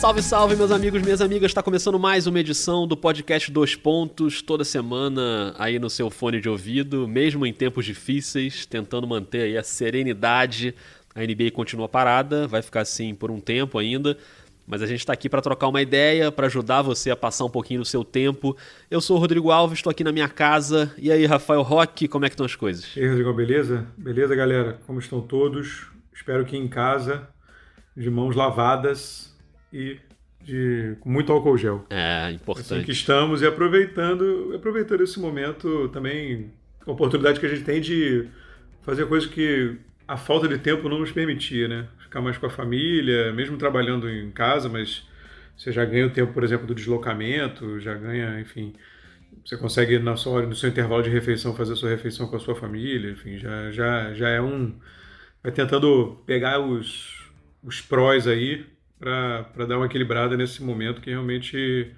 Salve, salve, meus amigos, minhas amigas. Está começando mais uma edição do podcast Dois Pontos, toda semana aí no seu fone de ouvido, mesmo em tempos difíceis, tentando manter aí a serenidade. A NBA continua parada, vai ficar assim por um tempo ainda, mas a gente está aqui para trocar uma ideia, para ajudar você a passar um pouquinho do seu tempo. Eu sou o Rodrigo Alves, estou aqui na minha casa. E aí, Rafael Roque, como é que estão as coisas? E aí, Rodrigo, beleza? Beleza, galera? Como estão todos? Espero que em casa, de mãos lavadas e de, com muito álcool gel. É, importante. Assim que estamos e aproveitando, aproveitando esse momento também, a oportunidade que a gente tem de fazer coisas que a falta de tempo não nos permitia, né? Ficar mais com a família, mesmo trabalhando em casa, mas você já ganha o tempo, por exemplo, do deslocamento, já ganha, enfim, você consegue na sua hora, no seu intervalo de refeição fazer a sua refeição com a sua família, enfim, já já já é um vai tentando pegar os os prós aí para dar uma equilibrada nesse momento que realmente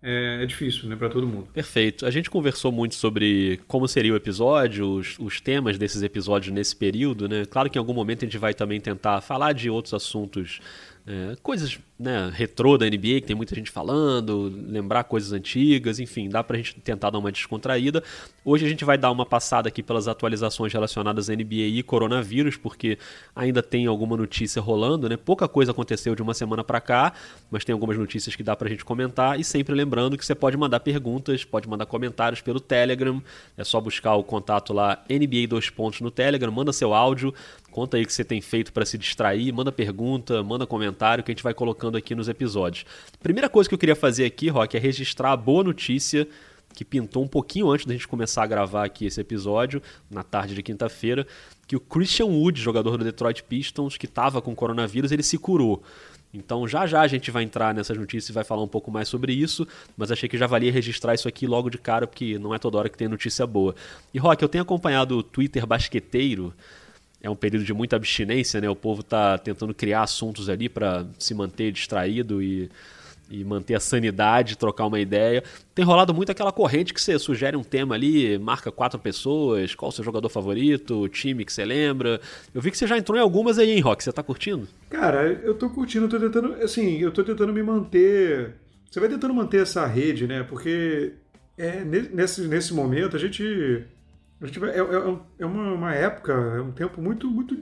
é, é difícil, né, para todo mundo. Perfeito. A gente conversou muito sobre como seria o episódio, os, os, temas desses episódios nesse período, né? Claro que em algum momento a gente vai também tentar falar de outros assuntos é, coisas né, retrô da NBA, que tem muita gente falando, lembrar coisas antigas, enfim, dá pra gente tentar dar uma descontraída. Hoje a gente vai dar uma passada aqui pelas atualizações relacionadas à NBA e coronavírus, porque ainda tem alguma notícia rolando, né? Pouca coisa aconteceu de uma semana para cá, mas tem algumas notícias que dá pra gente comentar. E sempre lembrando que você pode mandar perguntas, pode mandar comentários pelo Telegram, é só buscar o contato lá NBA 2 pontos no Telegram, manda seu áudio, Conta aí o que você tem feito para se distrair, manda pergunta, manda comentário que a gente vai colocando aqui nos episódios. Primeira coisa que eu queria fazer aqui, Rock, é registrar a boa notícia que pintou um pouquinho antes da gente começar a gravar aqui esse episódio, na tarde de quinta-feira, que o Christian Wood, jogador do Detroit Pistons, que estava com coronavírus, ele se curou. Então já já a gente vai entrar nessas notícias e vai falar um pouco mais sobre isso, mas achei que já valia registrar isso aqui logo de cara, porque não é toda hora que tem notícia boa. E Rock, eu tenho acompanhado o Twitter basqueteiro, é um período de muita abstinência, né? O povo está tentando criar assuntos ali para se manter distraído e, e manter a sanidade, trocar uma ideia. Tem rolado muito aquela corrente que você sugere um tema ali, marca quatro pessoas, qual o seu jogador favorito, o time que você lembra. Eu vi que você já entrou em algumas aí, hein, Rock? Você tá curtindo? Cara, eu tô curtindo, eu tô tentando, assim, eu tô tentando me manter. Você vai tentando manter essa rede, né? Porque é, nesse, nesse momento a gente é, é, é uma, uma, época, é um tempo muito, muito,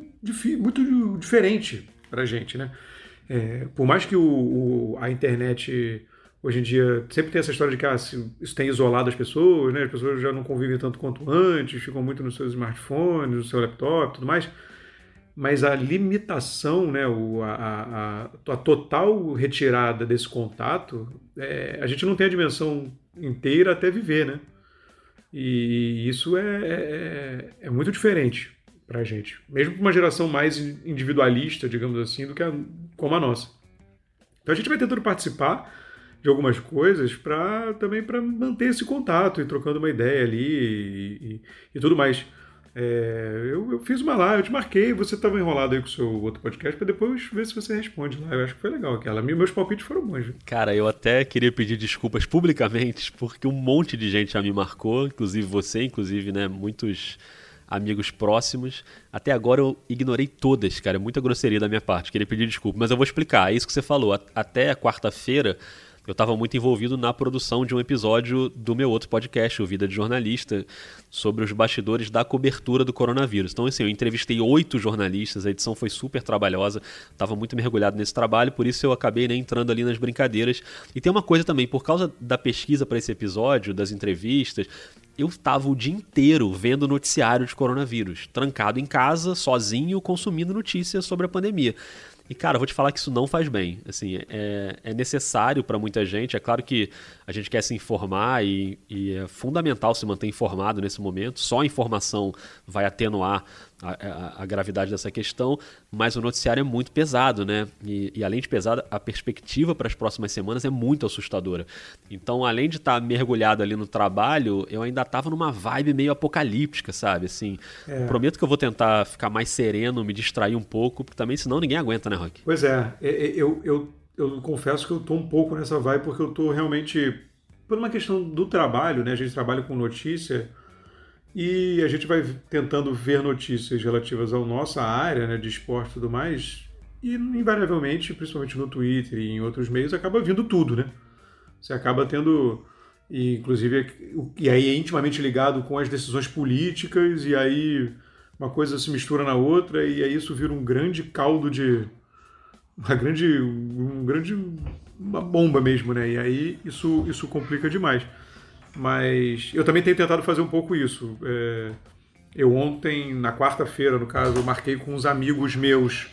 muito diferente para a gente, né? É, por mais que o, o, a internet hoje em dia sempre tem essa história de que ah, isso tem isolado as pessoas, né? As pessoas já não convivem tanto quanto antes, ficam muito nos seus smartphones, no seu laptop, tudo mais. Mas a limitação, né, o, a, a, a total retirada desse contato, é, a gente não tem a dimensão inteira até viver, né? E isso é, é, é, é muito diferente para a gente, mesmo para uma geração mais individualista, digamos assim, do que a, como a nossa. Então a gente vai tentando participar de algumas coisas para também para manter esse contato e trocando uma ideia ali e, e, e tudo mais. É, eu, eu, fiz uma live, eu te marquei, você estava enrolado aí com o seu outro podcast para depois ver se você responde lá. Eu acho que foi legal aquela. Meus palpites foram bons. Cara, eu até queria pedir desculpas publicamente, porque um monte de gente já me marcou, inclusive você, inclusive, né, muitos amigos próximos. Até agora eu ignorei todas, cara. Muita grosseria da minha parte. Queria pedir desculpa, mas eu vou explicar. É isso que você falou. Até quarta-feira eu estava muito envolvido na produção de um episódio do meu outro podcast, o Vida de Jornalista, sobre os bastidores da cobertura do coronavírus. Então, assim, eu entrevistei oito jornalistas, a edição foi super trabalhosa, estava muito mergulhado nesse trabalho, por isso eu acabei né, entrando ali nas brincadeiras. E tem uma coisa também, por causa da pesquisa para esse episódio, das entrevistas, eu estava o dia inteiro vendo noticiário de coronavírus, trancado em casa, sozinho, consumindo notícias sobre a pandemia. E, cara, vou te falar que isso não faz bem. Assim, é, é necessário para muita gente. É claro que a gente quer se informar e, e, é fundamental se manter informado nesse momento. Só a informação vai atenuar a, a, a, gravidade dessa questão, mas o noticiário é muito pesado, né? E, e além de pesado, a perspectiva para as próximas semanas é muito assustadora. Então, além de estar tá mergulhado ali no trabalho, eu ainda estava numa vibe meio apocalíptica, sabe? Assim, é. prometo que eu vou tentar ficar mais sereno, me distrair um pouco, porque também senão ninguém aguenta, né, Rock? Pois é, é, é eu, eu, eu confesso que eu estou um pouco nessa vibe porque eu estou realmente por uma questão do trabalho, né? A gente trabalha com notícia e a gente vai tentando ver notícias relativas à nossa área né, de esporte e tudo mais. e invariavelmente, principalmente no Twitter e em outros meios, acaba vindo tudo, né? Você acaba tendo, e, inclusive, e aí é intimamente ligado com as decisões políticas, e aí uma coisa se mistura na outra, e aí isso vira um grande caldo de. Uma grande. Um grande. Uma bomba mesmo, né? E aí isso, isso complica demais. Mas eu também tenho tentado fazer um pouco isso. É, eu ontem, na quarta-feira, no caso, eu marquei com uns amigos meus.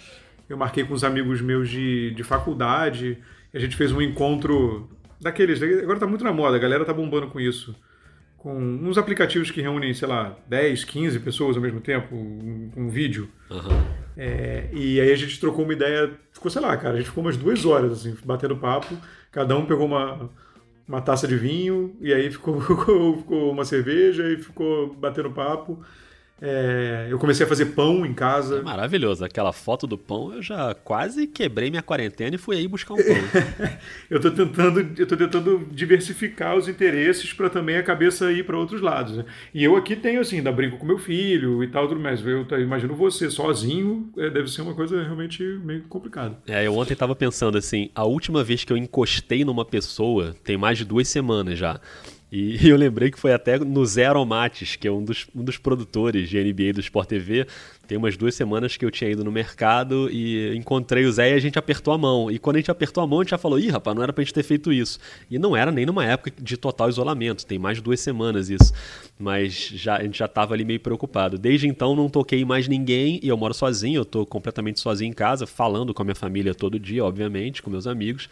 Eu marquei com uns amigos meus de, de faculdade. a gente fez um encontro daqueles. Agora tá muito na moda, a galera tá bombando com isso. Com uns aplicativos que reúnem, sei lá, 10, 15 pessoas ao mesmo tempo, um, um vídeo. Uhum. É, e aí a gente trocou uma ideia. Ficou, sei lá, cara, a gente ficou umas duas horas, assim, batendo papo. Cada um pegou uma, uma taça de vinho, e aí ficou, ficou, uma cerveja e ficou batendo papo. É, eu comecei a fazer pão em casa. É maravilhoso. Aquela foto do pão, eu já quase quebrei minha quarentena e fui aí buscar um pão. eu estou tentando, eu tô tentando diversificar os interesses para também a cabeça ir para outros lados. Né? E eu aqui tenho assim, ainda brinco com meu filho e tal, tudo mais. Eu imagino você sozinho, é, deve ser uma coisa realmente meio complicada. É, eu ontem estava pensando assim, a última vez que eu encostei numa pessoa tem mais de duas semanas já. E, eu lembrei que foi até no Zé Aromates, que é um dos, um dos produtores de NBA do Sport TV. Tem umas duas semanas que eu tinha ido no mercado e encontrei o Zé e a gente apertou a mão. E quando a gente apertou a mão, a gente já falou: ih, rapaz, não era pra gente ter feito isso. E não era nem numa época de total isolamento, tem mais duas semanas isso. Mas já, a gente já tava ali meio preocupado. Desde então não toquei mais ninguém e eu moro sozinho, eu tô completamente sozinho em casa, falando com a minha família todo dia, obviamente, com meus amigos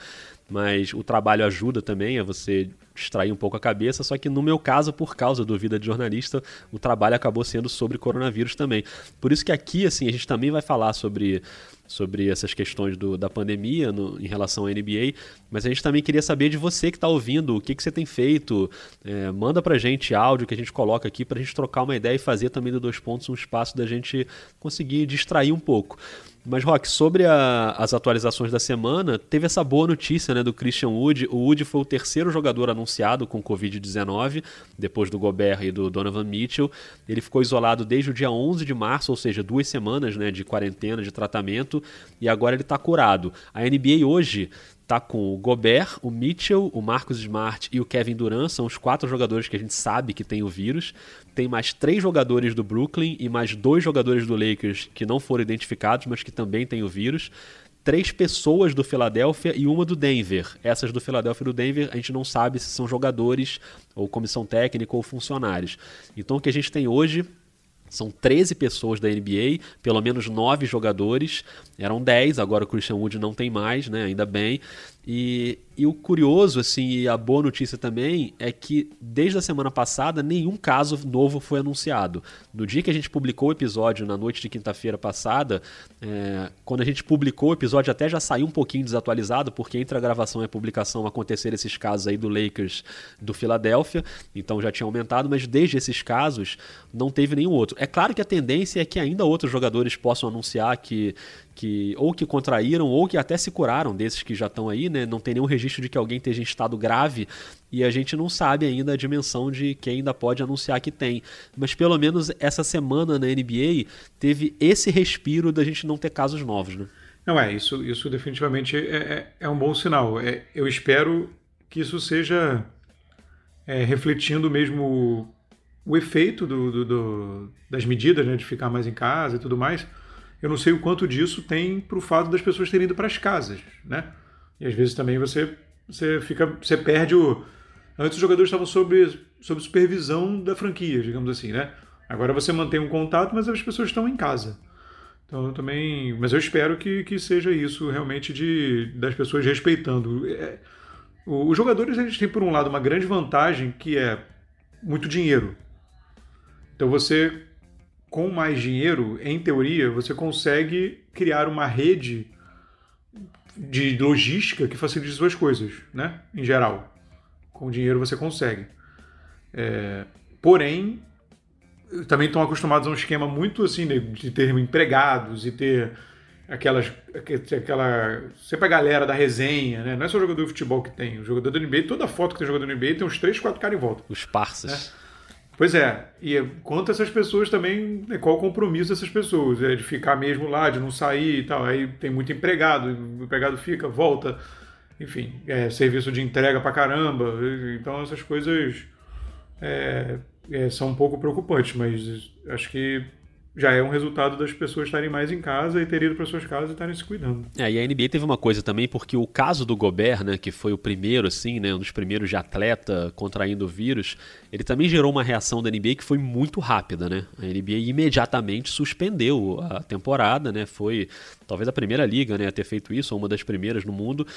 mas o trabalho ajuda também a você distrair um pouco a cabeça, só que no meu caso, por causa do vida de jornalista, o trabalho acabou sendo sobre coronavírus também. Por isso que aqui, assim, a gente também vai falar sobre, sobre essas questões do, da pandemia no, em relação à NBA, mas a gente também queria saber de você que está ouvindo, o que, que você tem feito, é, manda pra gente áudio que a gente coloca aqui para a gente trocar uma ideia e fazer também do Dois Pontos um espaço da gente conseguir distrair um pouco. Mas, Rock, sobre a, as atualizações da semana, teve essa boa notícia né, do Christian Wood. O Wood foi o terceiro jogador anunciado com Covid-19, depois do Gobert e do Donovan Mitchell. Ele ficou isolado desde o dia 11 de março, ou seja, duas semanas né, de quarentena, de tratamento, e agora ele está curado. A NBA hoje tá com o Gobert, o Mitchell, o Marcos Smart e o Kevin Durant, são os quatro jogadores que a gente sabe que tem o vírus. Tem mais três jogadores do Brooklyn e mais dois jogadores do Lakers que não foram identificados, mas que também têm o vírus. Três pessoas do Philadelphia e uma do Denver. Essas do Philadelphia e do Denver a gente não sabe se são jogadores ou comissão técnica ou funcionários. Então o que a gente tem hoje são 13 pessoas da NBA, pelo menos 9 jogadores. Eram 10, agora o Christian Wood não tem mais, né? Ainda bem. E, e o curioso, assim, e a boa notícia também é que desde a semana passada nenhum caso novo foi anunciado. No dia que a gente publicou o episódio, na noite de quinta-feira passada, é, quando a gente publicou o episódio até já saiu um pouquinho desatualizado, porque entre a gravação e a publicação aconteceram esses casos aí do Lakers do Philadelphia, então já tinha aumentado, mas desde esses casos não teve nenhum outro. É claro que a tendência é que ainda outros jogadores possam anunciar que que ou que contraíram ou que até se curaram desses que já estão aí, né? Não tem nenhum registro de que alguém esteja em estado grave e a gente não sabe ainda a dimensão de quem ainda pode anunciar que tem. Mas pelo menos essa semana na NBA teve esse respiro da gente não ter casos novos, né? Não é, isso, isso definitivamente é, é, é um bom sinal. É, eu espero que isso seja é, refletindo mesmo o, o efeito do, do, do, das medidas, né, de ficar mais em casa e tudo mais eu não sei o quanto disso tem para o fato das pessoas terem ido para as casas, né? E às vezes também você, você fica, você perde o. Antes os jogadores estavam sob, sob supervisão da franquia, digamos assim, né? Agora você mantém um contato, mas as pessoas estão em casa. Então eu também, mas eu espero que, que seja isso realmente de das pessoas respeitando. É, os jogadores eles têm por um lado uma grande vantagem que é muito dinheiro. Então você com mais dinheiro, em teoria, você consegue criar uma rede de logística que facilite suas coisas, né? Em geral. Com dinheiro você consegue. É, porém, também estão acostumados a um esquema muito assim de ter empregados e ter aquelas aquela sempre a galera da resenha, né? Não é só o jogador de futebol que tem, o jogador do NBA, toda foto que tem jogador do NBA tem uns 3, 4 caras em volta. Os parças. Né? Pois é, e quanto essas pessoas também, né, qual o compromisso dessas pessoas? É de ficar mesmo lá, de não sair e tal. Aí tem muito empregado, o empregado fica, volta, enfim, é, serviço de entrega pra caramba. Então essas coisas é, é, são um pouco preocupantes, mas acho que já é um resultado das pessoas estarem mais em casa e terem ido para suas casas e estarem se cuidando. É, e a NBA teve uma coisa também, porque o caso do Gobert, né, que foi o primeiro, assim, né, um dos primeiros de atleta contraindo o vírus, ele também gerou uma reação da NBA que foi muito rápida, né? A NBA imediatamente suspendeu a temporada, né? Foi talvez a primeira liga, né, a ter feito isso, ou uma das primeiras no mundo,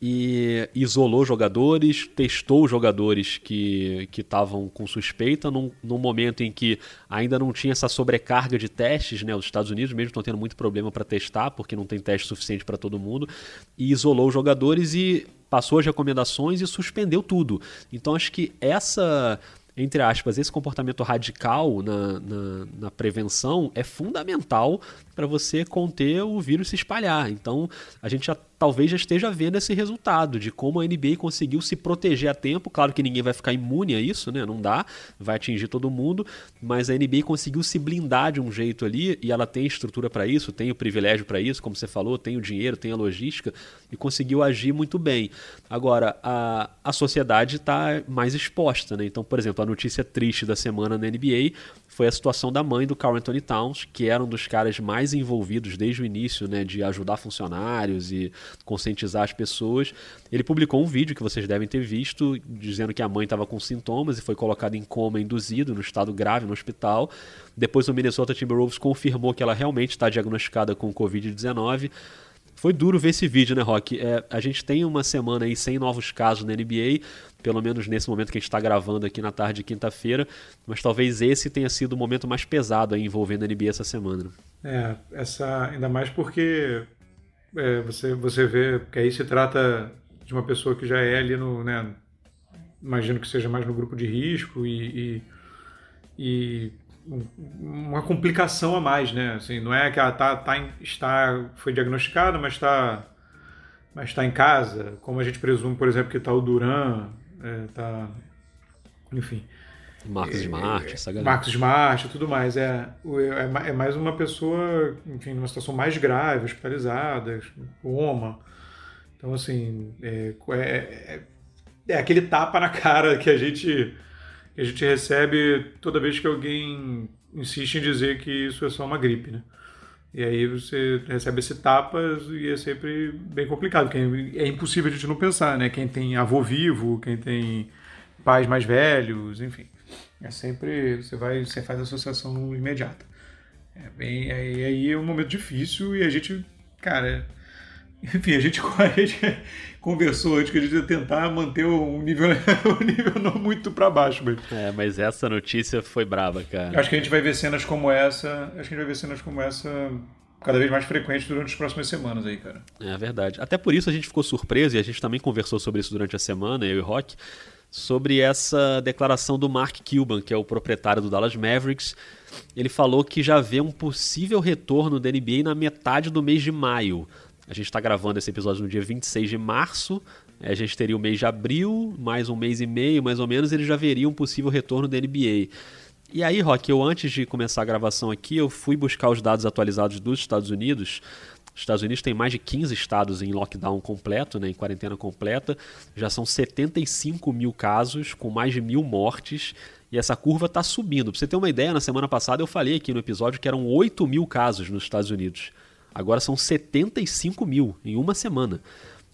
e isolou jogadores, testou jogadores que estavam com suspeita num, num, momento em que ainda não tinha essa sobrecarga de testes, né? Os Estados Unidos mesmo estão tendo muito problema para testar, porque não tem teste suficiente para todo mundo, e isolou os jogadores e passou as recomendações e suspendeu tudo. Então acho que essa entre aspas, esse comportamento radical na, na, na prevenção é fundamental para você conter o vírus se espalhar. Então, a gente já talvez já esteja vendo esse resultado de como a NBA conseguiu se proteger a tempo. Claro que ninguém vai ficar imune a isso, né? Não dá, vai atingir todo mundo, mas a NBA conseguiu se blindar de um jeito ali e ela tem estrutura para isso, tem o privilégio para isso, como você falou, tem o dinheiro, tem a logística e conseguiu agir muito bem. Agora, a, a sociedade está mais exposta, né? Então, por exemplo, a notícia triste da semana na NBA foi a situação da mãe do Carl Anthony Towns, que era um dos caras mais envolvidos desde o início, né, de ajudar funcionários e conscientizar as pessoas. Ele publicou um vídeo que vocês devem ter visto, dizendo que a mãe estava com sintomas e foi colocada em coma induzido, no estado grave no hospital. Depois o Minnesota Timberwolves confirmou que ela realmente está diagnosticada com Covid-19. Foi duro ver esse vídeo, né, Rock? É, a gente tem uma semana aí sem novos casos na NBA, pelo menos nesse momento que a gente está gravando aqui na tarde de quinta-feira, mas talvez esse tenha sido o momento mais pesado aí envolvendo a NBA essa semana. É, essa, ainda mais porque é, você, você vê que aí se trata de uma pessoa que já é ali no. Né, imagino que seja mais no grupo de risco e, e, e uma complicação a mais, né? Assim, não é que ela tá, tá está, foi diagnosticada, mas está mas está em casa, como a gente presume, por exemplo, que está o Duran, é, tá, enfim. Marcos Smart, é, essa galera. Marcos Smart, tudo mais. É, é, é mais uma pessoa, enfim, numa situação mais grave, hospitalizada, coma. Então, assim, é, é, é, é aquele tapa na cara que a gente que a gente recebe toda vez que alguém insiste em dizer que isso é só uma gripe, né? E aí você recebe esse tapa e é sempre bem complicado, porque é impossível a gente não pensar, né? Quem tem avô vivo, quem tem pais mais velhos, enfim. É sempre, você vai, você faz associação imediata. É bem, aí, aí é um momento difícil e a gente, cara, enfim, a gente, a gente conversou antes que a gente ia tentar manter um nível, um nível não muito para baixo. Mas... É, mas essa notícia foi brava, cara. Acho que a gente vai ver cenas como essa. Acho que a gente vai ver cenas como essa cada vez mais frequentes durante as próximas semanas aí, cara. É verdade. Até por isso a gente ficou surpreso e a gente também conversou sobre isso durante a semana, eu e o Rock, sobre essa declaração do Mark Cuban, que é o proprietário do Dallas Mavericks. Ele falou que já vê um possível retorno da NBA na metade do mês de maio. A gente está gravando esse episódio no dia 26 de março. A gente teria o mês de abril, mais um mês e meio, mais ou menos, ele já veria um possível retorno da NBA. E aí, Rock, eu antes de começar a gravação aqui, eu fui buscar os dados atualizados dos Estados Unidos. Os Estados Unidos tem mais de 15 estados em lockdown completo, né, em quarentena completa. Já são 75 mil casos, com mais de mil mortes. E essa curva está subindo. Para você ter uma ideia, na semana passada eu falei aqui no episódio que eram 8 mil casos nos Estados Unidos. Agora são 75 mil em uma semana.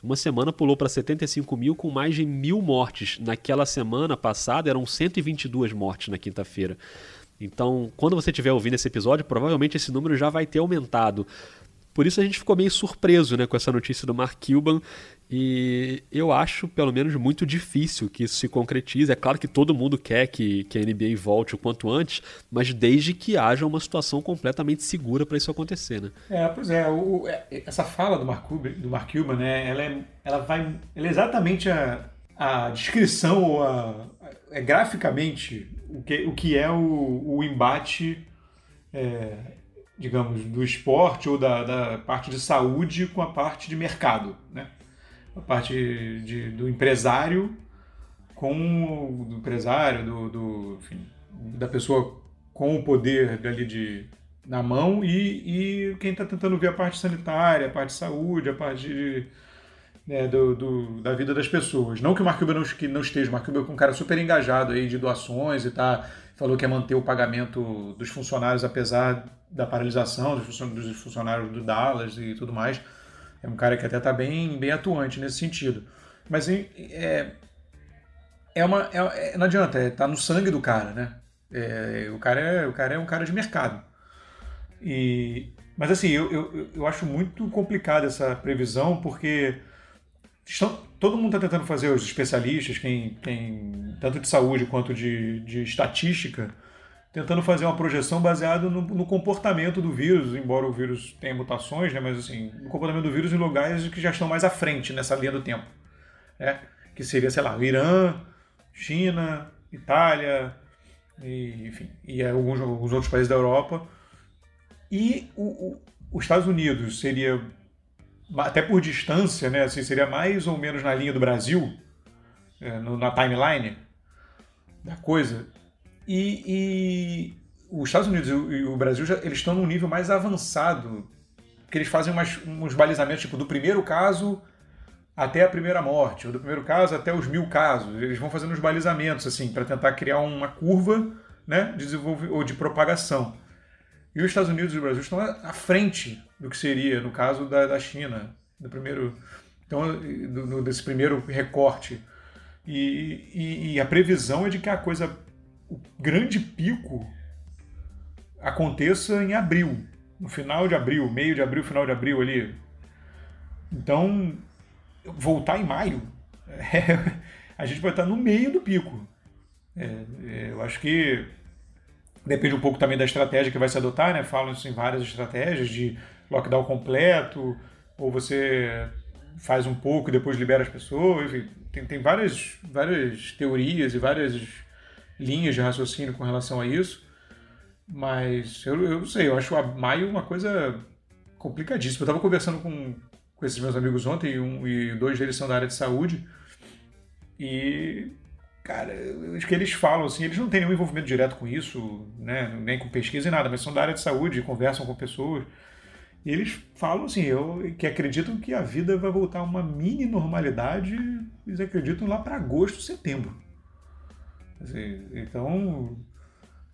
Uma semana pulou para 75 mil com mais de mil mortes. Naquela semana passada eram 122 mortes na quinta-feira. Então, quando você estiver ouvindo esse episódio, provavelmente esse número já vai ter aumentado. Por isso a gente ficou meio surpreso né, com essa notícia do Mark Cuban e eu acho, pelo menos, muito difícil que isso se concretize. É claro que todo mundo quer que, que a NBA volte o quanto antes, mas desde que haja uma situação completamente segura para isso acontecer, né? É, pois é, o, é, essa fala do Mark do Mark Cuban né, ela, é, ela vai, ela é exatamente a, a descrição, ou a, é graficamente o que, o que é o, o embate, é, digamos, do esporte ou da, da parte de saúde com a parte de mercado, né? a parte de, do empresário com o empresário, do, do enfim, da pessoa com o poder ali de, na mão e, e quem está tentando ver a parte sanitária, a parte de saúde, a parte de, né, do, do, da vida das pessoas. Não que o Cuban não, que não esteja, o Cuban é um cara super engajado aí de doações e tá, falou que ia manter o pagamento dos funcionários apesar da paralisação dos funcionários do Dallas e tudo mais. É um cara que até está bem, bem atuante nesse sentido. Mas é, é uma, é, não adianta, é, tá no sangue do cara, né? É, o, cara é, o cara é um cara de mercado. E, mas assim, eu, eu, eu acho muito complicado essa previsão, porque estão, todo mundo está tentando fazer, os especialistas, quem, quem tanto de saúde quanto de, de estatística, tentando fazer uma projeção baseada no, no, comportamento do vírus, embora o vírus tenha mutações, né, mas assim, no comportamento do vírus em lugares que já estão mais à frente nessa linha do tempo. Né? Que seria, sei lá, Irã, China, Itália, e, enfim, e alguns, alguns outros países da Europa. E o, o, os Estados Unidos seria, até por distância, né, assim, seria mais ou menos na linha do Brasil, é, na timeline da coisa. E, e, os Estados Unidos e o Brasil já, eles estão num nível mais avançado, que eles fazem umas, uns balizamentos tipo do primeiro caso até a primeira morte, ou do primeiro caso até os mil casos. Eles vão fazendo os balizamentos assim para tentar criar uma curva né, de ou de propagação. E os Estados Unidos e o Brasil estão à frente do que seria no caso da, da China, do primeiro, então, do, desse primeiro recorte. E, e, e, a previsão é de que a coisa, o grande pico aconteça em abril, no final de abril, meio de abril, final de abril ali. Então, voltar em maio, é, a gente vai estar no meio do pico. É, é, eu acho que depende um pouco também da estratégia que vai se adotar, né? Falam-se em várias estratégias de lockdown completo, ou você faz um pouco e depois libera as pessoas. Enfim, tem, tem várias, várias teorias e várias linhas de raciocínio com relação a isso. Mas eu, eu não sei, eu acho a maio uma coisa complicadíssima. Eu estava conversando com, com esses meus amigos ontem, um, e dois deles são da área de saúde, e, cara, acho que eles falam assim, eles não têm nenhum envolvimento direto com isso, né, nem com pesquisa e nada, mas são da área de saúde, conversam com pessoas, eles falam assim, eu, que acreditam que a vida vai voltar a uma mini normalidade, eles acreditam lá para agosto, setembro. Assim, então,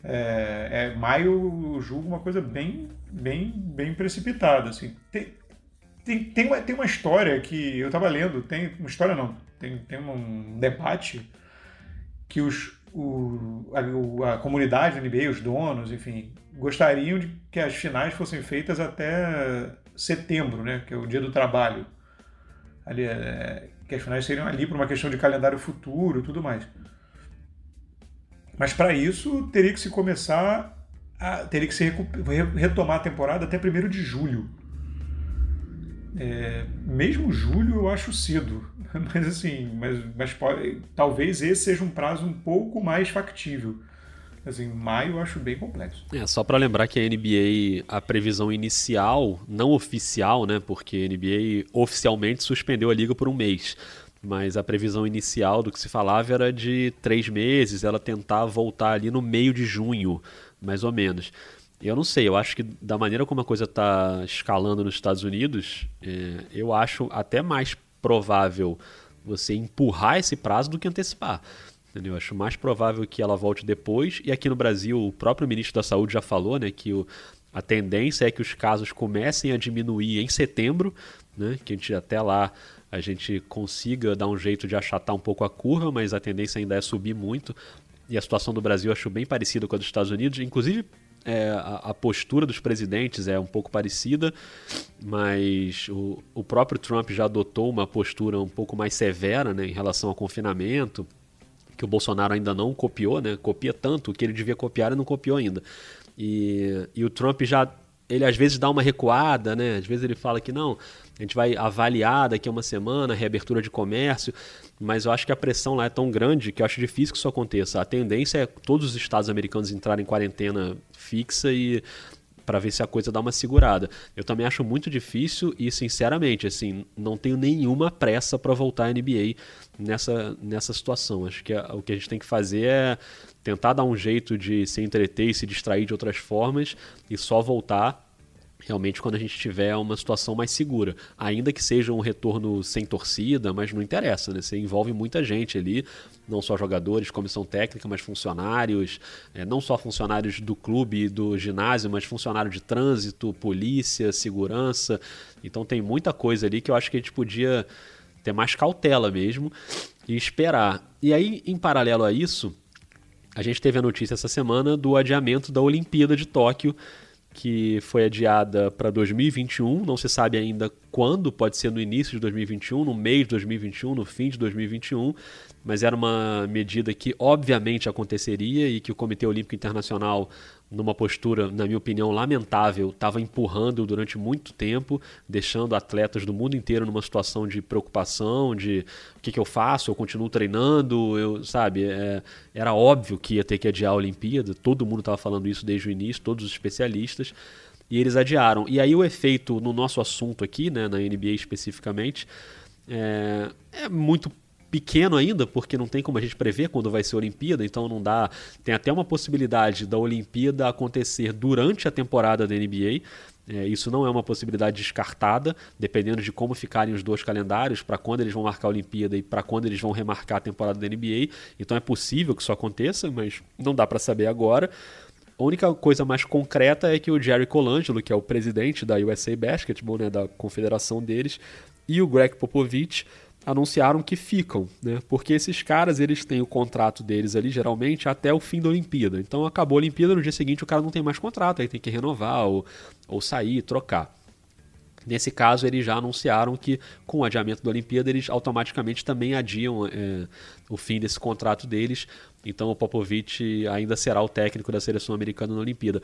é, é, maio eu julgo uma coisa bem, bem, bem precipitada. Assim. Tem, tem, tem, uma, tem uma história que eu estava lendo, tem uma história não, tem, tem um debate que os, o, a, a comunidade da NBA, os donos, enfim, gostariam de que as finais fossem feitas até setembro, né, que é o dia do trabalho. Ali, é, que as finais seriam ali por uma questão de calendário futuro e tudo mais. Mas para isso teria que se começar a, teria que se retomar a temporada até 1 de julho. É, mesmo julho eu acho cedo, mas assim, mas, mas pode, talvez esse seja um prazo um pouco mais factível. Assim, maio eu acho bem complexo. É, só para lembrar que a NBA, a previsão inicial, não oficial, né, porque a NBA oficialmente suspendeu a liga por um mês, mas a previsão inicial do que se falava era de três meses, ela tentar voltar ali no meio de junho, mais ou menos. Eu não sei, eu acho que da maneira como a coisa está escalando nos Estados Unidos, é, eu acho até mais provável você empurrar esse prazo do que antecipar. Eu acho mais provável que ela volte depois. E aqui no Brasil, o próprio ministro da Saúde já falou né, que o, a tendência é que os casos comecem a diminuir em setembro, né, que a gente até lá a gente consiga dar um jeito de achatar um pouco a curva, mas a tendência ainda é subir muito. E a situação do Brasil acho bem parecida com a dos Estados Unidos, inclusive é, a, a, postura dos presidentes é um pouco parecida, mas o, o próprio Trump já adotou uma postura um pouco mais severa né, em relação ao confinamento, que o Bolsonaro ainda não copiou, né? Copia tanto que ele devia copiar e não copiou ainda. E, e o Trump já ele às vezes dá uma recuada, né? Às vezes ele fala que não, a gente vai avaliar daqui a uma semana a reabertura de comércio, mas eu acho que a pressão lá é tão grande que eu acho difícil que isso aconteça. A tendência é todos os estados americanos entrarem em quarentena fixa e para ver se a coisa dá uma segurada. Eu também acho muito difícil e, sinceramente, assim, não tenho nenhuma pressa para voltar à NBA nessa, nessa situação. Acho que a, o que a gente tem que fazer é tentar dar um jeito de se entreter e se distrair de outras formas e só voltar realmente quando a gente tiver uma situação mais segura. Ainda que seja um retorno sem torcida, mas não interessa, né? Você envolve muita gente ali, não só jogadores, comissão técnica, mas funcionários, é, não só funcionários do clube e do ginásio, mas funcionário de trânsito, polícia, segurança. Então tem muita coisa ali que eu acho que a gente podia ter mais cautela mesmo e esperar. E aí, em paralelo a isso, a gente teve a notícia essa semana do adiamento da Olimpíada de Tóquio, que foi adiada para 2021, não se sabe ainda quando, pode ser no início de 2021, no mês de 2021, no fim de 2021, mas era uma medida que obviamente aconteceria e que o Comitê Olímpico Internacional numa postura, na minha opinião, lamentável, estava empurrando durante muito tempo, deixando atletas do mundo inteiro numa situação de preocupação, de o que, que eu faço, eu continuo treinando, eu, sabe, é, era óbvio que ia ter que adiar a Olimpíada, todo mundo estava falando isso desde o início, todos os especialistas, e eles adiaram. E aí o efeito no nosso assunto aqui, né, na NBA especificamente, é, é muito pequeno ainda, porque não tem como a gente prever quando vai ser a Olimpíada, então não dá. Tem até uma possibilidade da Olimpíada acontecer durante a temporada da NBA. É, isso não é uma possibilidade descartada, dependendo de como ficarem os dois calendários, para quando eles vão marcar a Olimpíada e para quando eles vão remarcar a temporada da NBA. Então é possível que isso aconteça, mas não dá para saber agora. A única coisa mais concreta é que o Jerry Colangelo, que é o presidente da USA Basketball, né, da confederação deles, e o Greg Popovich anunciaram que ficam, né? Porque esses caras, eles têm o contrato deles ali, geralmente, até o fim da Olimpíada. Então acabou a Olimpíada, no dia seguinte o cara não tem mais contrato, aí tem que renovar ou, ou sair, trocar. Nesse caso, eles já anunciaram que, com o adiamento da Olimpíada, eles automaticamente também adiam é, o fim desse contrato deles. Então, o Popovich ainda será o técnico da seleção americana na Olimpíada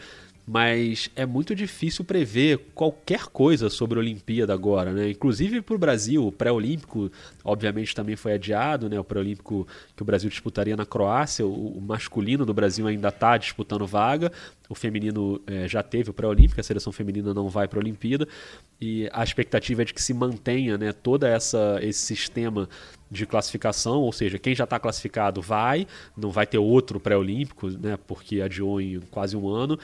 mas é muito difícil prever qualquer coisa sobre a Olimpíada agora, né? Inclusive para o Brasil, o pré-olímpico, obviamente também foi adiado, né? O pré-olímpico que o Brasil disputaria na Croácia, o, o masculino do Brasil ainda está disputando vaga, o feminino é, já teve o pré-olímpico, a seleção feminina não vai para a Olimpíada e a expectativa é de que se mantenha, né? Toda essa esse sistema de classificação, ou seja, quem já está classificado vai, não vai ter outro pré-olímpico, né, porque adiou em quase um ano.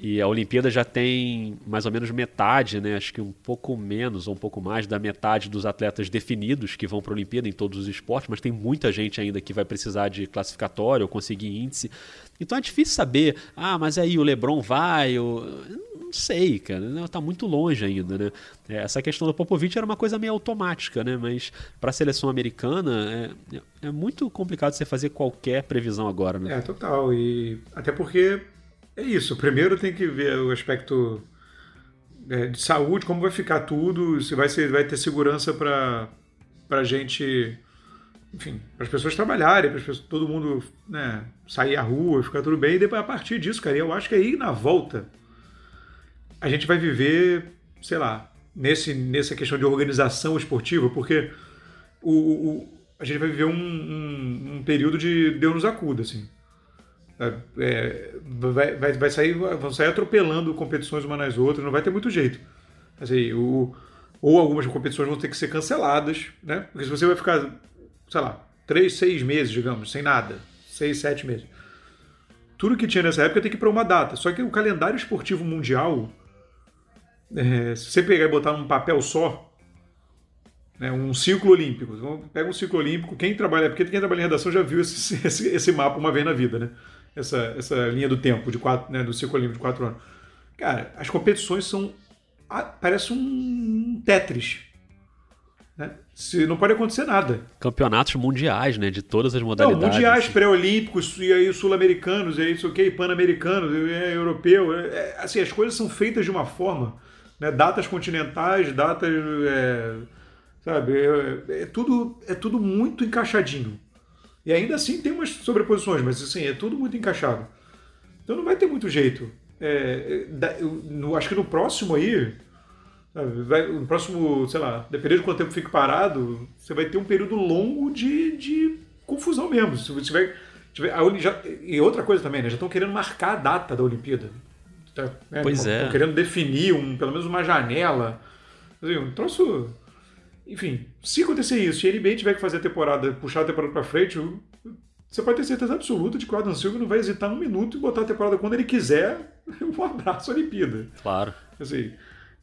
E a Olimpíada já tem mais ou menos metade, né, acho que um pouco menos ou um pouco mais da metade dos atletas definidos que vão para a Olimpíada em todos os esportes, mas tem muita gente ainda que vai precisar de classificatório ou conseguir índice. Então é difícil saber, ah, mas aí o LeBron vai, ou sei, cara. Né? Tá muito longe ainda, né? É, essa questão do Popovich era uma coisa meio automática, né? Mas para a seleção americana é, é muito complicado você fazer qualquer previsão agora, né? É, total. E até porque é isso. Primeiro tem que ver o aspecto é, de saúde, como vai ficar tudo, se vai, vai ter segurança para a gente, enfim, para as pessoas trabalharem, para todo mundo né, sair à rua, ficar tudo bem. E depois, a partir disso, cara, eu acho que aí na volta a gente vai viver, sei lá, nesse, nessa questão de organização esportiva, porque o, o a gente vai viver um, um, um, período de Deus nos acuda, assim. É, é, vai, vai, vai sair, vão sair atropelando competições umas nas outras, não vai ter muito jeito. Assim, o, ou algumas competições vão ter que ser canceladas, né? Porque se você vai ficar, sei lá, três, seis meses, digamos, sem nada, seis, sete meses. Tudo que tinha nessa época tem que ir para uma data. Só que o calendário esportivo mundial é, se você pegar e botar num papel só, né, um ciclo olímpico, então, pega um ciclo olímpico, quem trabalha, porque quem trabalha em redação já viu esse, esse, esse mapa uma vez na vida, né? Essa, essa linha do tempo de quatro, né, do ciclo olímpico de quatro anos. Cara, as competições são. Parece um Tetris. Se, não pode acontecer nada. Campeonatos mundiais, né? De todas as modalidades. Não, mundiais, pré-olímpicos, e aí sul-americanos, e aí isso ok, pan-americanos, é, europeu. É, assim, as coisas são feitas de uma forma né? datas continentais, datas. É, sabe? É, é, tudo, é tudo muito encaixadinho. E ainda assim tem umas sobreposições, mas assim, é tudo muito encaixado. Então não vai ter muito jeito. É, eu, no, acho que no próximo aí, vai, no próximo, sei lá, dependendo de quanto tempo fique parado, você vai ter um período longo de, de confusão mesmo. Se você tiver, tiver já, e outra coisa também, né? Já estão querendo marcar a data da Olimpíada. Tá, né, pois é. querendo definir um, pelo menos uma janela. Assim, um troço. Enfim, se acontecer isso, se a NBA tiver que fazer a temporada, puxar a temporada para frente, você pode ter certeza absoluta de que o Adam Silver não vai hesitar um minuto e botar a temporada quando ele quiser. Um abraço à Olimpíada. Claro. Assim,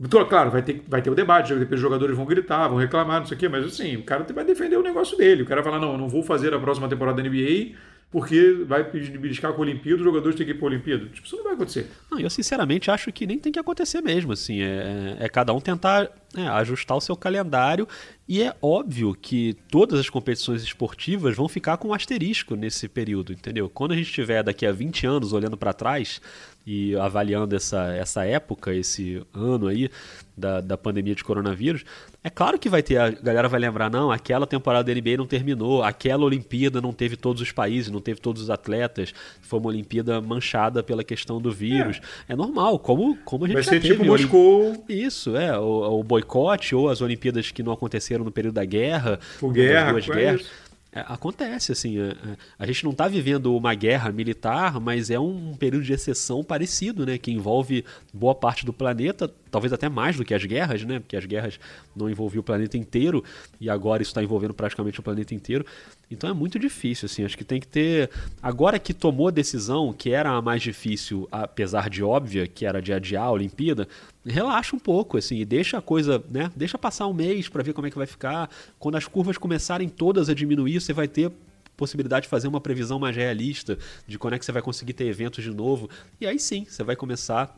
claro, vai ter, vai ter o debate, depois os jogadores vão gritar, vão reclamar, não sei o quê, mas assim, o cara vai defender o negócio dele. O cara vai falar, não, eu não vou fazer a próxima temporada da NBA porque vai pedir beliscar com a Olimpíada, os jogadores têm que ir para a Olimpíada. Tipo, isso não vai acontecer. Não, eu sinceramente acho que nem tem que acontecer mesmo, assim, é, é cada um tentar é, ajustar o seu calendário e é óbvio que todas as competições esportivas vão ficar com um asterisco nesse período, entendeu? Quando a gente estiver daqui a 20 anos olhando para trás, e avaliando essa, essa época, esse ano aí da, da pandemia de coronavírus, é claro que vai ter, a galera vai lembrar, não, aquela temporada da NBA não terminou, aquela Olimpíada não teve todos os países, não teve todos os atletas, foi uma Olimpíada manchada pela questão do vírus. É, é normal, como, como a gente vai ser teve. tipo Moscou. Isso, é, o, o boicote ou as Olimpíadas que não aconteceram no período da guerra, guerra, duas guerras. É, acontece, assim, a, é, é, a, gente não está vivendo uma guerra militar, mas é um, período de exceção parecido, né, que envolve boa parte do planeta, talvez até mais do que as guerras, né, porque as guerras não envolviam o planeta inteiro e agora isso está envolvendo praticamente o planeta inteiro. Então é muito difícil, assim, acho que tem que ter. Agora que tomou a decisão, que era a mais difícil, apesar de óbvia, que era de adiar a Olimpíada, relaxa um pouco, assim, e deixa a coisa, né? Deixa passar um mês para ver como é que vai ficar. Quando as curvas começarem todas a diminuir, você vai ter possibilidade de fazer uma previsão mais realista de quando é que você vai conseguir ter eventos de novo. E aí sim, você vai começar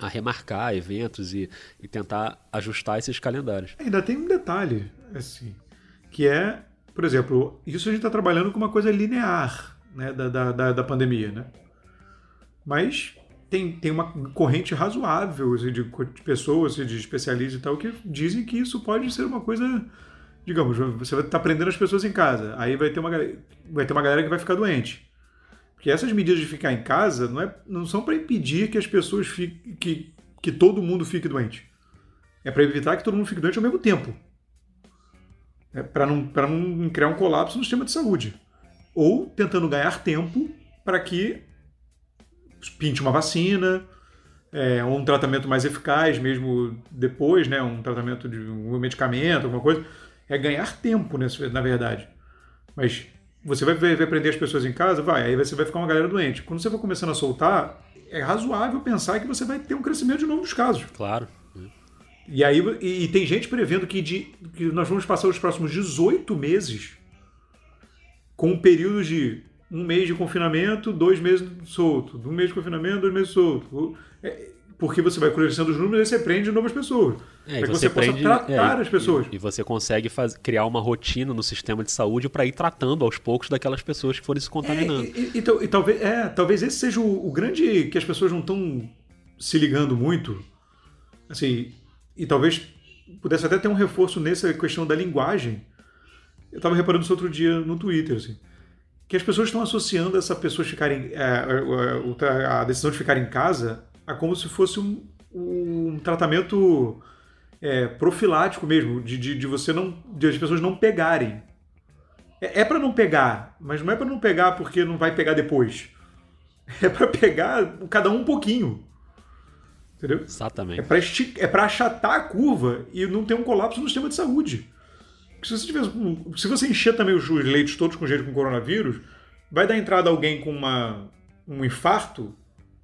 a remarcar eventos e, e tentar ajustar esses calendários. Ainda tem um detalhe, assim, que é, por exemplo, isso a gente está trabalhando com uma coisa linear né, da, da, da pandemia, né? Mas tem, tem uma corrente razoável assim, de, de pessoas, assim, de especialistas e tal, que dizem que isso pode ser uma coisa. Digamos, você vai estar tá prendendo as pessoas em casa, aí vai ter uma, vai ter uma galera que vai ficar doente. Porque essas medidas de ficar em casa não, é, não são para impedir que as pessoas fiquem. que, que todo mundo fique doente. É para evitar que todo mundo fique doente ao mesmo tempo. É para não, não criar um colapso no sistema de saúde. Ou tentando ganhar tempo para que pinte uma vacina, é, um tratamento mais eficaz mesmo depois, né, um tratamento de um medicamento, alguma coisa, é ganhar tempo, na verdade. Mas você vai, vai, vai prender as pessoas em casa? Vai, aí você vai ficar uma galera doente. Quando você for começando a soltar, é razoável pensar que você vai ter um crescimento de novo dos casos. Claro. E aí e, e tem gente prevendo que, de, que nós vamos passar os próximos 18 meses com períodos de um mês de confinamento, dois meses solto, um mês de confinamento, dois meses solto. É, porque você vai crescendo os números e você prende novas pessoas. É, para que você, você prende, possa tratar é, as pessoas. E, e você consegue faz, criar uma rotina no sistema de saúde para ir tratando aos poucos daquelas pessoas que forem se contaminando. É, e, e, e, talvez, é, talvez esse seja o, o, grande que as pessoas não estão se ligando muito. Assim, e talvez pudesse até ter um reforço nessa questão da linguagem. Eu estava reparando isso outro dia no Twitter. Assim que as pessoas estão associando essa pessoa ficarem é, a decisão de ficar em casa a como se fosse um, um tratamento é, profilático mesmo, de, de, de, você não, de as pessoas não pegarem. É, é para não pegar, mas não é para não pegar porque não vai pegar depois. É para pegar cada um um pouquinho. Entendeu? Exatamente. É para é achatar a curva e não ter um colapso no sistema de saúde se você, tiver, se você encher também os leitos todos com gente com coronavírus, vai dar entrada alguém com uma, um infarto,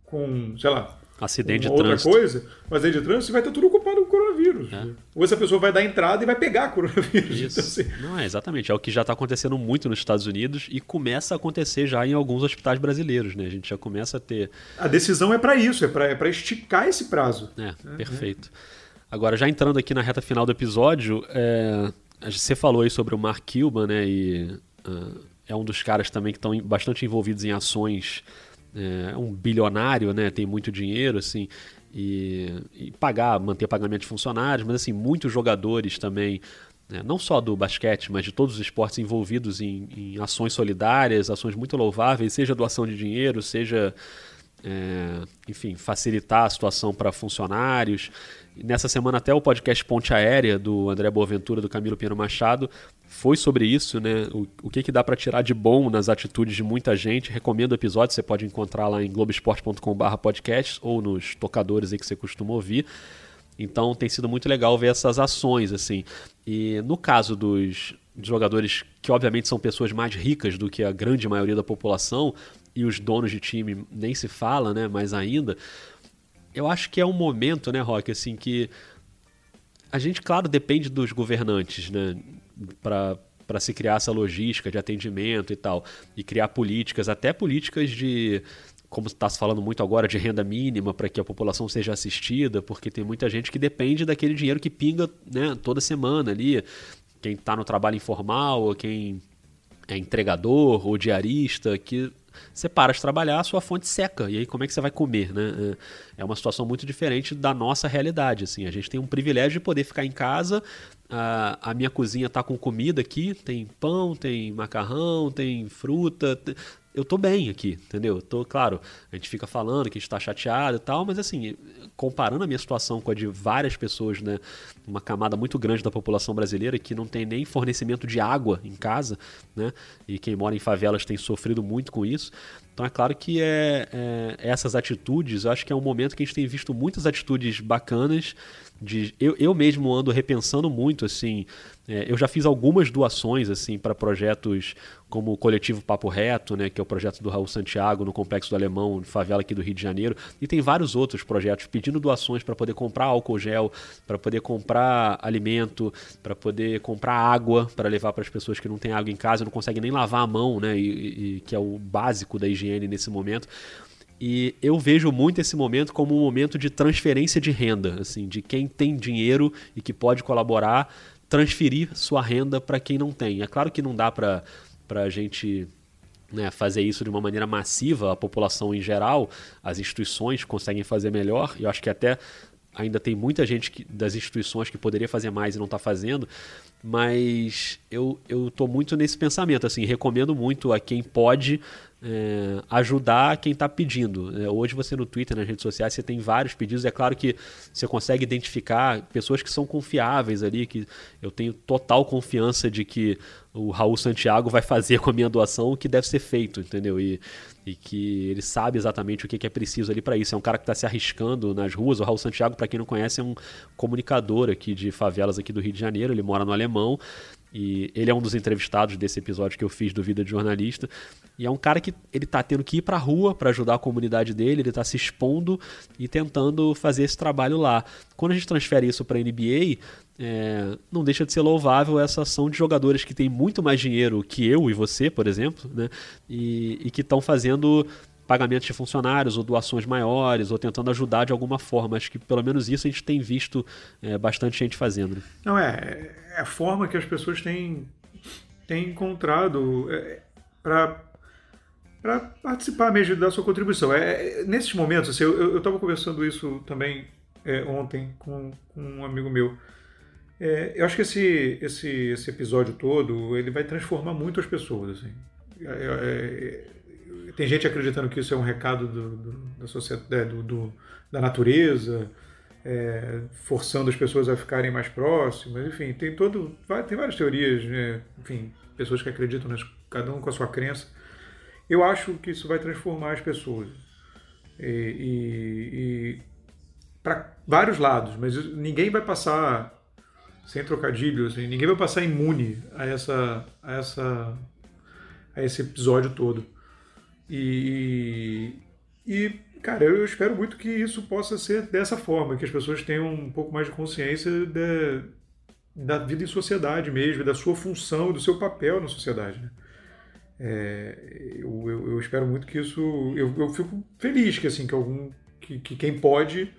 com, sei lá, acidente de outra trânsito. coisa, mas aí de trânsito vai estar tudo ocupado com coronavírus. É. Ou essa pessoa vai dar entrada e vai pegar coronavírus. Isso. Então, assim... Não é, exatamente. É o que já está acontecendo muito nos Estados Unidos e começa a acontecer já em alguns hospitais brasileiros, né? A gente já começa a ter. A decisão é para isso, é para é esticar esse prazo. É, é perfeito. É. Agora, já entrando aqui na reta final do episódio, é, você falou aí sobre o Mark Cuban, né? E uh, é um dos caras também que estão bastante envolvidos em ações. É um bilionário, né? Tem muito dinheiro, assim. E, e pagar, manter pagamento de funcionários, mas assim, muitos jogadores também né, não só do basquete, mas de todos os esportes envolvidos em, em, ações solidárias, ações muito louváveis, seja doação de dinheiro, seja, é, enfim, facilitar a situação para funcionários. Nessa semana até o podcast Ponte Aérea do André Boaventura, do Camilo Pinheiro Machado, foi sobre isso, né? O, o que, que dá para tirar de bom nas atitudes de muita gente. Recomendo o episódio, você pode encontrar lá em globesport.com/podcast ou nos tocadores aí que você costuma ouvir. Então tem sido muito legal ver essas ações assim. E no caso dos jogadores que obviamente são pessoas mais ricas do que a grande maioria da população e os donos de time nem se fala, né? Mais ainda eu acho que é um momento, né, Rock, assim, que a gente, claro, depende dos governantes, né, para se criar essa logística de atendimento e tal, e criar políticas, até políticas de, como está se falando muito agora, de renda mínima para que a população seja assistida, porque tem muita gente que depende daquele dinheiro que pinga né, toda semana ali, quem está no trabalho informal, ou quem é entregador ou diarista, que você para de trabalhar, a sua fonte seca. E aí como é que você vai comer, né? É, é uma situação muito diferente da nossa realidade, assim. A gente tem um privilégio de poder ficar em casa, a, a minha cozinha está com comida aqui, tem pão, tem macarrão, tem fruta, eu tô bem aqui, entendeu? tô, claro, a gente fica falando que a gente tá chateado e tal, mas assim, comparando a minha situação com a de várias pessoas, né, uma camada muito grande da população brasileira que não tem nem fornecimento de água em casa, né, e quem mora em favelas tem sofrido muito com isso. Então é claro que é, é essas atitudes, eu acho que é um momento que a gente tem visto muitas atitudes bacanas de eu, eu mesmo ando repensando muito assim é, eu já fiz algumas doações assim para projetos como o coletivo Papo Reto né que é o projeto do Raul Santiago no complexo do Alemão favela aqui do Rio de Janeiro. E tem vários outros projetos pedindo doações para poder comprar álcool gel para poder comprar alimento para poder comprar água para levar para as pessoas que não têm água em casa não conseguem nem lavar a mão né e, e que é o básico da higiene nesse momento. E eu vejo muito esse momento como um momento de transferência de renda, assim, de quem tem dinheiro e que pode colaborar, transferir sua renda para quem não tem. É claro que não dá para a gente né, fazer isso de uma maneira massiva, a população em geral, as instituições conseguem fazer melhor, eu acho que até ainda tem muita gente que, das instituições que poderia fazer mais e não está fazendo, mas eu estou muito nesse pensamento, assim, recomendo muito a quem pode é, ajudar quem está pedindo. É, hoje você no Twitter, nas redes sociais, você tem vários pedidos. É claro que você consegue identificar pessoas que são confiáveis ali, que eu tenho total confiança de que o Raul Santiago vai fazer com a minha doação o que deve ser feito, entendeu? E, e que ele sabe exatamente o que é preciso ali para isso. É um cara que está se arriscando nas ruas. O Raul Santiago, para quem não conhece, é um comunicador aqui de favelas aqui do Rio de Janeiro. Ele mora no Alemão e ele é um dos entrevistados desse episódio que eu fiz do Vida de Jornalista. E é um cara que ele tá tendo que ir pra rua para ajudar a comunidade dele, ele tá se expondo e tentando fazer esse trabalho lá. Quando a gente transfere isso para NBA, é, não deixa de ser louvável essa ação de jogadores que têm muito mais dinheiro que eu e você, por exemplo, né? E, e que estão fazendo pagamentos de funcionários ou doações maiores ou tentando ajudar de alguma forma. Acho que pelo menos isso a gente tem visto é, bastante gente fazendo. Não, é, é, a forma que as pessoas têm, têm encontrado é, para para participar mesmo da sua contribuição. É, é nesses momentos, assim, eu estava conversando isso também é, ontem com, com, um amigo meu. É, eu acho que esse, esse, esse episódio todo ele vai transformar muito as pessoas. Assim. É, é, tem gente acreditando que isso é um recado do, do, da, sociedade, é, do, do, da natureza, é, forçando as pessoas a ficarem mais próximas, enfim, tem todo, tem várias teorias, né? enfim, pessoas que acreditam, nas, cada um com a sua crença. Eu acho que isso vai transformar as pessoas. E, e, e para vários lados, mas ninguém vai passar sem trocadilhos, assim, ninguém vai passar imune a essa, a essa, a esse episódio todo. E, e, cara, eu espero muito que isso possa ser dessa forma, que as pessoas tenham um pouco mais de consciência de, da vida em sociedade mesmo, da sua função, do seu papel na sociedade. Né? É, eu, eu, eu, espero muito que isso. Eu, eu fico feliz que, assim, que, algum, que, que quem pode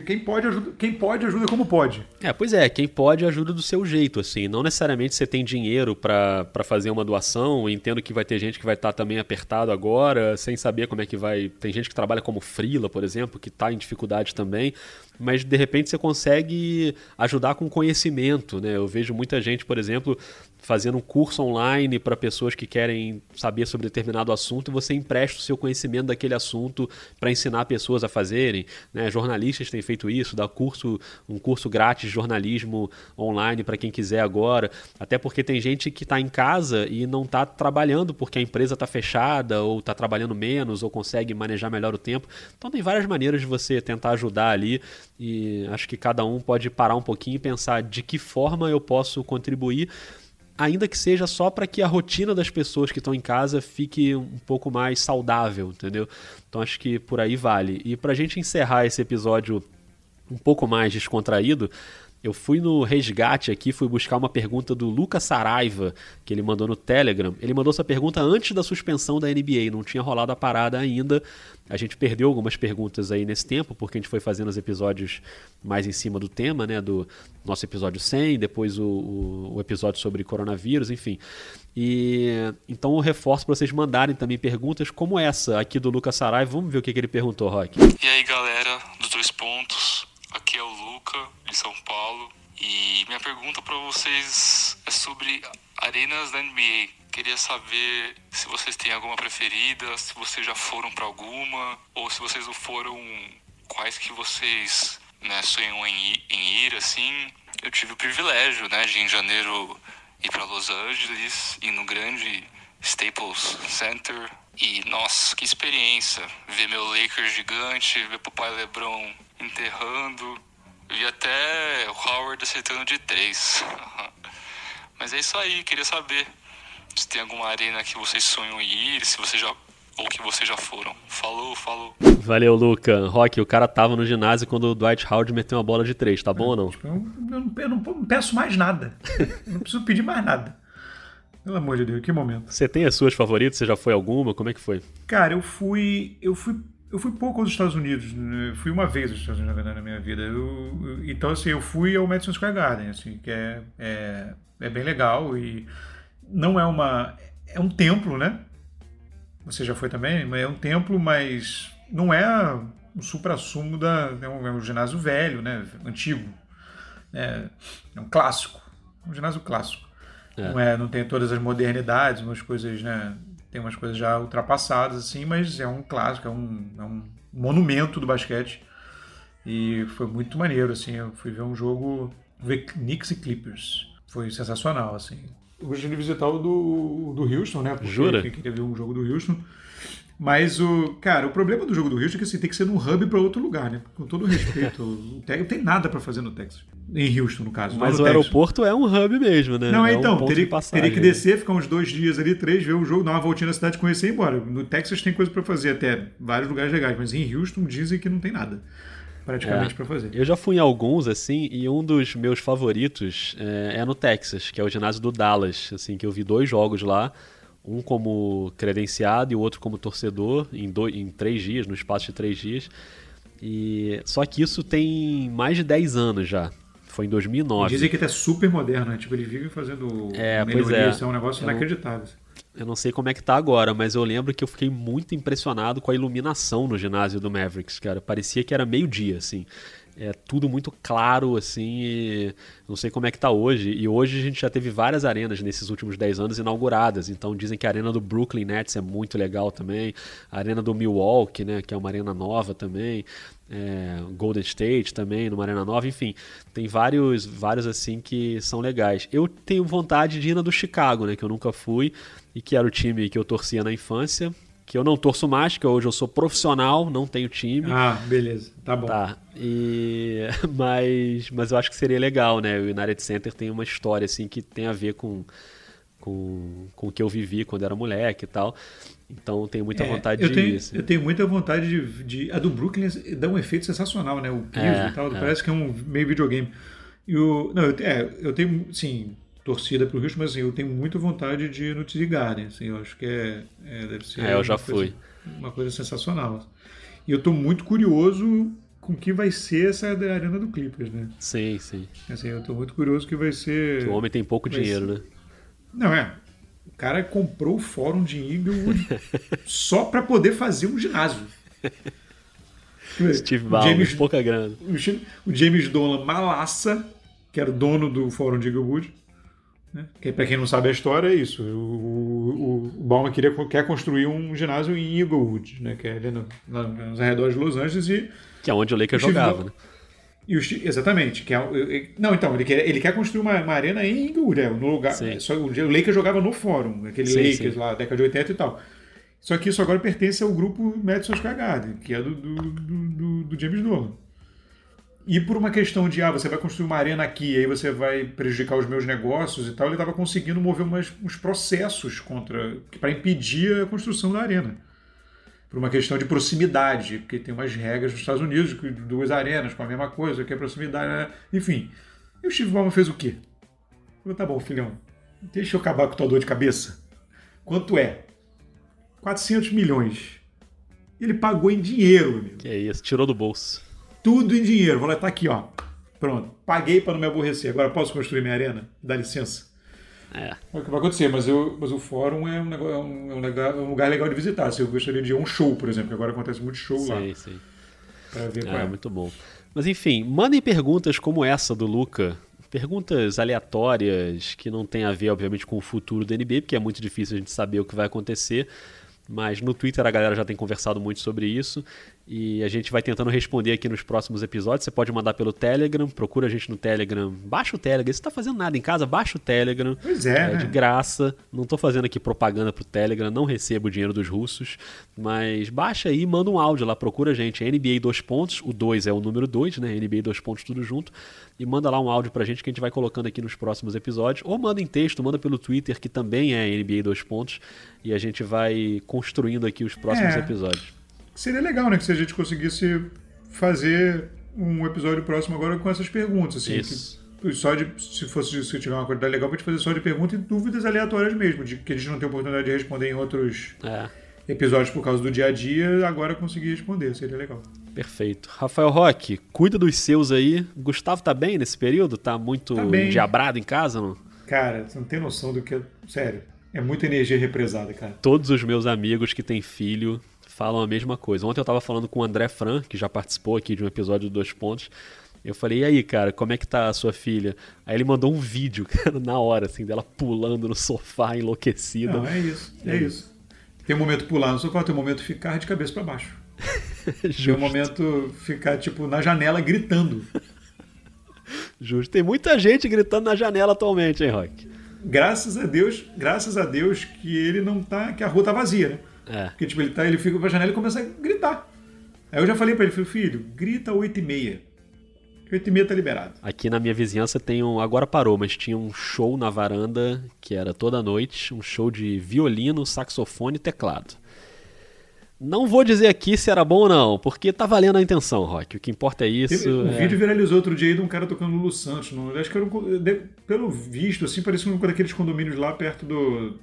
quem pode, ajuda, quem pode ajuda como pode. É, pois é, quem pode ajuda do seu jeito, assim. Não necessariamente você tem dinheiro para fazer uma doação. Entendo que vai ter gente que vai estar tá também apertado agora, sem saber como é que vai. Tem gente que trabalha como frila, por exemplo, que está em dificuldade também. mas de repente você consegue ajudar com conhecimento, né? Eu vejo muita gente, por exemplo, fazendo um curso online para pessoas que querem saber sobre determinado assunto e você empresta o seu conhecimento daquele assunto para ensinar pessoas a fazerem. Né? Jornalistas têm feito isso, dá curso, um curso grátis de jornalismo online para quem quiser agora. Até porque tem gente que está em casa e não está trabalhando porque a empresa está fechada ou está trabalhando menos ou consegue manejar melhor o tempo. Então tem várias maneiras de você tentar ajudar ali e acho que cada um pode parar um pouquinho e pensar de que forma eu posso contribuir ainda que seja só para que a rotina das pessoas que estão em casa fique um pouco mais saudável, entendeu? Então acho que por aí vale. E para a gente encerrar esse episódio um pouco mais descontraído, eu fui no resgate aqui, fui buscar uma pergunta do Lucas Saraiva, que ele mandou no Telegram. Ele mandou essa pergunta antes da suspensão da NBA, não tinha rolado a parada ainda. A gente perdeu algumas perguntas aí nesse tempo, porque a gente foi fazendo os episódios mais em cima do tema, né? Do nosso episódio 100, depois o, o, o episódio sobre coronavírus, enfim. E então eu reforço para vocês mandarem também perguntas como essa aqui do Lucas Saraiva. Vamos ver o que, que ele perguntou, Rock. E aí, galera, dos dois pontos. Aqui é o Luca, de São Paulo. E minha pergunta para vocês é sobre arenas da NBA. Queria saber se vocês têm alguma preferida, se vocês já foram para alguma, ou se vocês não foram, quais que vocês né, sonham em ir, em ir, assim. Eu tive o privilégio, né, de em janeiro ir para Los Angeles, ir no grande Staples Center. E, nossa, que experiência. Ver meu Lakers gigante, ver papai LeBron enterrando. Vi até o Howard acertando de três. Mas é isso aí, queria saber se tem alguma arena que vocês sonham em ir, se vocês já ou que vocês já foram. Falou, falou. Valeu, Luca. Rock, o cara tava no ginásio quando o Dwight Howard meteu uma bola de três, tá bom ou não? Tipo, eu, eu, eu, não peço mais nada. não preciso pedir mais nada. Pelo amor de Deus, que momento. Você tem as suas favoritas? Você já foi alguma? Como é que foi? Cara, eu fui. Eu fui. Eu fui pouco aos Estados Unidos, né? fui uma vez aos Estados Unidos na minha vida. Eu, então, assim, eu fui ao Madison Square Garden, assim, que é, é, é bem legal e não é uma. É um templo, né? Você já foi também? É um templo, mas não é um supra-sumo da. É um, é um, ginásio velho, né? Antigo. É, é um clássico. Um ginásio clássico. É. Não, é, não tem todas as modernidades, umas coisas, né? Tem umas coisas já ultrapassadas, assim, mas é um clássico, é um, é um monumento do basquete. E foi muito maneiro, assim. Eu fui ver um jogo, ver Knicks e Clippers. Foi sensacional, assim. Eu gostaria de visitar o do, do Houston, né? Porque Jura? Eu queria ver um jogo do Houston. Mas o. Cara, o problema do jogo do Houston é que assim, tem que ser num hub para outro lugar, né? Com todo respeito. o Texas não tem nada para fazer no Texas. Em Houston, no caso. Mas o Texas. aeroporto é um hub mesmo, né? Não, é então, um teria, teria que descer, ficar uns dois dias ali, três, ver o jogo, dar uma voltinha na cidade, conhecer e ir embora. No Texas tem coisa para fazer até, vários lugares legais, mas em Houston dizem que não tem nada praticamente é. para fazer. Eu já fui em alguns assim e um dos meus favoritos é, é, no Texas, que é o ginásio do Dallas, assim que eu vi dois jogos lá, um como credenciado e o outro como torcedor em, dois, em três dias, no espaço de três dias. E só que isso tem mais de 10 anos já. Foi em 2009. Dizem que é super moderno, né? Tipo, eles vivem fazendo é, melhorias, é. é um negócio inacreditável. Eu não sei como é que tá agora, mas eu lembro que eu fiquei muito impressionado com a iluminação no ginásio do Mavericks, cara. Parecia que era meio-dia, assim. É tudo muito claro, assim. não sei como é que tá hoje. E hoje a gente já teve várias arenas nesses últimos 10 anos inauguradas. Então dizem que a arena do Brooklyn Nets é muito legal também. A arena do Milwaukee, né? Que é uma arena nova também. É, Golden State também, numa arena nova. Enfim, tem vários, vários assim que são legais. Eu tenho vontade de ir na do Chicago, né? Que eu nunca fui e que era o time que eu torcia na infância, que eu não torço mais, que hoje eu sou profissional, não tenho time. Ah, beleza, tá bom. Tá. E mas mas eu acho que seria legal, né? O United Center tem uma história assim que tem a ver com com, com o que eu vivi quando era moleque e tal. Então tenho muita é, vontade de tenho, ir. Assim. Eu tenho muita vontade de, de, A do Brooklyn dá um efeito sensacional, né? O piso é, e tal. É. Parece que é um meio videogame. E o, não, eu, é, eu tenho, sim, torcida para o Houston, mas assim, eu tenho muita vontade de ir no TD Garden. Assim, eu acho que é, é deve ser. É, eu já fui. uma coisa sensacional. E eu estou muito curioso com que vai ser essa arena do Clippers, né? Sim, sim. Assim, eu estou muito curioso que vai ser. O homem tem pouco dinheiro, ser... né? Não, é. O cara comprou o fórum de Inglewood só para poder fazer um ginásio. Steve Ballmer, James, pouca grana. O James Dolan Malassa, que era dono do Fórum de Inglewood. Né? Que, pra quem não sabe a história, é isso. O, o, o queria, quer construir um ginásio em Inglewood, né? que é ali no, nos arredores de Los Angeles. E que é onde o Lakers jogava, né? Exatamente. Que é, não, então, ele quer, ele quer construir uma, uma arena em é, no lugar. Só, o Lakers jogava no Fórum, aquele sim, Lakers sim. lá, década de 80 e tal. Só que isso agora pertence ao grupo Madison Square Garden, que é do, do, do, do James Dolan. E por uma questão de, ah, você vai construir uma arena aqui, aí você vai prejudicar os meus negócios e tal, ele estava conseguindo mover umas, uns processos contra para impedir a construção da arena. Por uma questão de proximidade, porque tem umas regras nos Estados Unidos, duas arenas com a mesma coisa, que é proximidade, né? enfim. E o Steve Ballmer fez o quê? Falou, tá bom, filhão, deixa eu acabar com tua dor de cabeça. Quanto é? 400 milhões. Ele pagou em dinheiro, amigo. Que é isso, tirou do bolso. Tudo em dinheiro. Vou lá, tá aqui, ó. Pronto. Paguei para não me aborrecer. Agora posso construir minha arena? Dá licença. É. É o que vai acontecer, mas, eu, mas o fórum é um, negócio, é um, é um, legal, é um lugar legal de visitar. Se eu gostaria de ir a um show, por exemplo, que agora acontece muito show sim, lá. Sim, sim. Pra ver qual é, é. muito bom. Mas enfim, mandem perguntas como essa do Luca. Perguntas aleatórias que não tem a ver, obviamente, com o futuro do NBA, porque é muito difícil a gente saber o que vai acontecer. Mas no Twitter a galera já tem conversado muito sobre isso e a gente vai tentando responder aqui nos próximos episódios. Você pode mandar pelo Telegram, procura a gente no Telegram, baixa o Telegram. Se você tá fazendo nada em casa, baixa o Telegram. Pois é, é né? de graça. Não tô fazendo aqui propaganda pro Telegram, não recebo o dinheiro dos russos, mas baixa aí manda um áudio lá, procura a gente. NBA 2 pontos, o 2 é o número 2, né? NBA 2 pontos tudo junto. E manda lá um áudio pra gente que a gente vai colocando aqui nos próximos episódios. Ou manda em texto, manda pelo Twitter, que também é NBA 2 pontos e a gente vai construindo aqui os próximos é, episódios. Seria legal, né, que se a gente conseguisse fazer um episódio próximo agora com essas perguntas, assim, Isso. Que, só de se fosse se tiver uma qualidade legal, pra gente fazer só de perguntas e dúvidas aleatórias mesmo, de que a gente não tem oportunidade de responder em outros é. episódios por causa do dia a dia, agora conseguir responder, seria legal. Perfeito. Rafael Roque, cuida dos seus aí. Gustavo tá bem nesse período? Tá muito tá diabrado em casa, não? Cara, você não tem noção do que é. Sério. É muita energia represada, cara. Todos os meus amigos que têm filho falam a mesma coisa. Ontem eu tava falando com o André Fran, que já participou aqui de um episódio do Dois Pontos. Eu falei, e aí, cara, como é que tá a sua filha? Aí ele mandou um vídeo, cara, na hora, assim, dela pulando no sofá, enlouquecida. Não, é isso, é, é isso. Tem um momento pular no sofá, tem um momento ficar de cabeça para baixo. tem um momento ficar, tipo, na janela gritando. Justo. Tem muita gente gritando na janela atualmente, hein, Rock? graças a Deus, graças a Deus que ele não tá, que a rua tá vazia, né? É. Porque tipo, ele tá, ele fica pra janela e começa a gritar. Aí eu já falei para ele, falei, filho, grita 8 e meia. 8 e meia tá liberado. Aqui na minha vizinhança tem um, agora parou, mas tinha um show na varanda que era toda noite, um show de violino, saxofone e teclado. Não vou dizer aqui se era bom ou não, porque tá valendo a intenção, Rock. O que importa é isso. O é... vídeo viralizou outro dia aí de um cara tocando Lulu Santos. No, acho que era um, pelo visto, assim, parecia um daqueles condomínios lá perto do,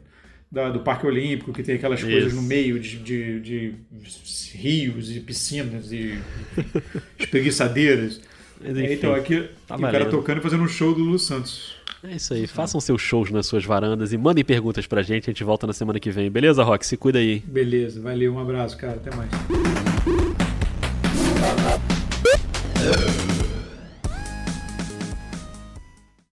da, do Parque Olímpico, que tem aquelas isso. coisas no meio de, de, de rios e piscinas e espreguiçadeiras. É, então, aqui tá o cara tocando e fazendo um show do Lulu Santos. É isso aí. Façam seus shows nas suas varandas e mandem perguntas pra gente. A gente volta na semana que vem. Beleza, Rock? Se cuida aí. Beleza. Valeu. Um abraço, cara. Até mais.